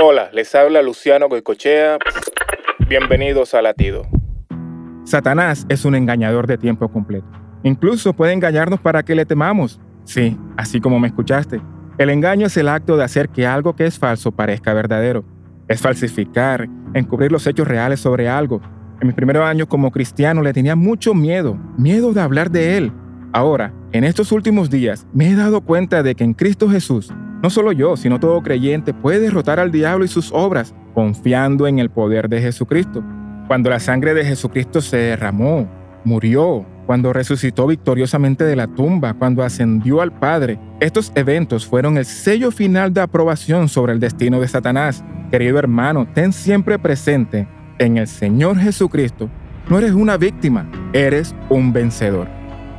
Hola, les habla Luciano Goicochea. Bienvenidos a Latido. Satanás es un engañador de tiempo completo. Incluso puede engañarnos para que le temamos. Sí, así como me escuchaste. El engaño es el acto de hacer que algo que es falso parezca verdadero. Es falsificar, encubrir los hechos reales sobre algo. En mis primeros años como cristiano le tenía mucho miedo, miedo de hablar de él. Ahora, en estos últimos días, me he dado cuenta de que en Cristo Jesús no solo yo, sino todo creyente puede derrotar al diablo y sus obras confiando en el poder de Jesucristo. Cuando la sangre de Jesucristo se derramó, murió, cuando resucitó victoriosamente de la tumba, cuando ascendió al Padre. Estos eventos fueron el sello final de aprobación sobre el destino de Satanás. Querido hermano, ten siempre presente, en el Señor Jesucristo, no eres una víctima, eres un vencedor.